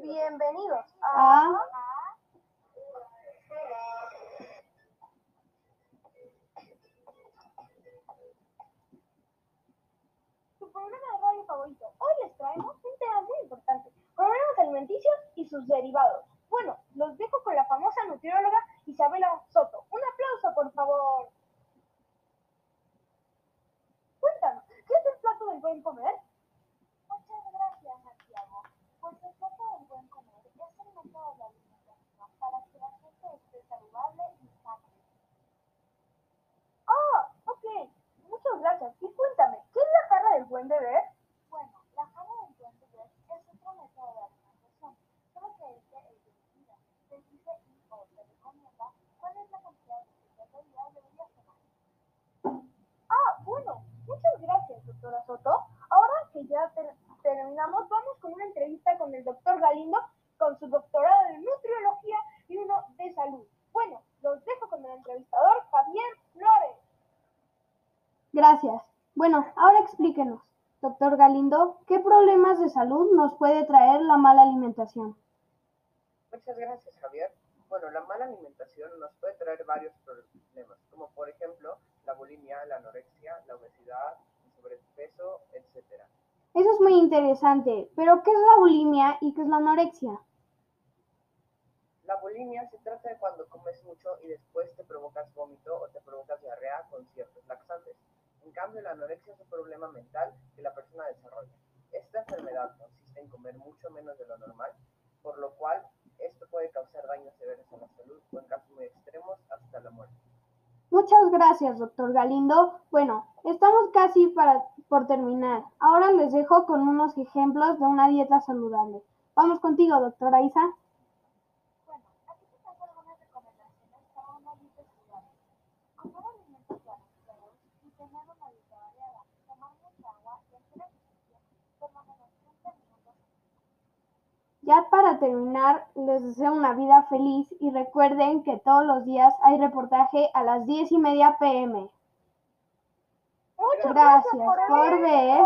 Bienvenidos a... a... Su programa de radio favorito. Hoy les traemos un tema muy importante. Problemas alimenticios y sus derivados. Bueno, los dejo con la famosa nutrióloga Isabela Soto. Un aplauso, por favor. Cuéntanos, ¿qué es el plato del buen comer? Muchas gracias, Santiago. Pues el plato del buen comer es el método de alimentación para que la gente esté saludable y sana. Ah, ok. Muchas gracias. Y cuéntame, ¿qué es buen beber? Bueno, la jarra del buen beber es otro método de alimentación, solo que este es de bebida. Se dice y o se recomienda cuál es la cantidad de de bebida deberías tomar. Ah, bueno. Muchas gracias, doctora Soto. Ahora que ya ter- terminamos, vamos con una entrevista con el doctor Galindo, con su doctorado de nutriología y uno de salud. Bueno, los dejo con el entrevistador Javier Flores. Gracias. Bueno, ahora explíquenos, doctor Galindo, ¿qué problemas de salud nos puede traer la mala alimentación? Muchas gracias, Javier. Bueno, la mala alimentación nos puede traer varios problemas, como por ejemplo la bulimia, la anorexia, la obesidad, el sobrepeso, etc. Eso es muy interesante, pero ¿qué es la bulimia y qué es la anorexia? La bulimia se trata de cuando cambio, la anorexia es un problema mental que la persona desarrolla. Esta enfermedad consiste en comer mucho menos de lo normal, por lo cual esto puede causar daños severos a la salud o en casos muy extremos hasta la muerte. Muchas gracias, doctor Galindo. Bueno, estamos casi para, por terminar. Ahora les dejo con unos ejemplos de una dieta saludable. Vamos contigo, doctora Isa. Bueno, aquí te tengo algunas recomendaciones para una dieta saludable. Comer alimentos balanceados y tener una dieta variada. Tomar mucha agua y hacer ejercicio por lo menos 30 minutos Ya para terminar, les deseo una vida feliz y recuerden que todos los días hay reportaje a las 10 y media pm. Muchas Gracias por por ver.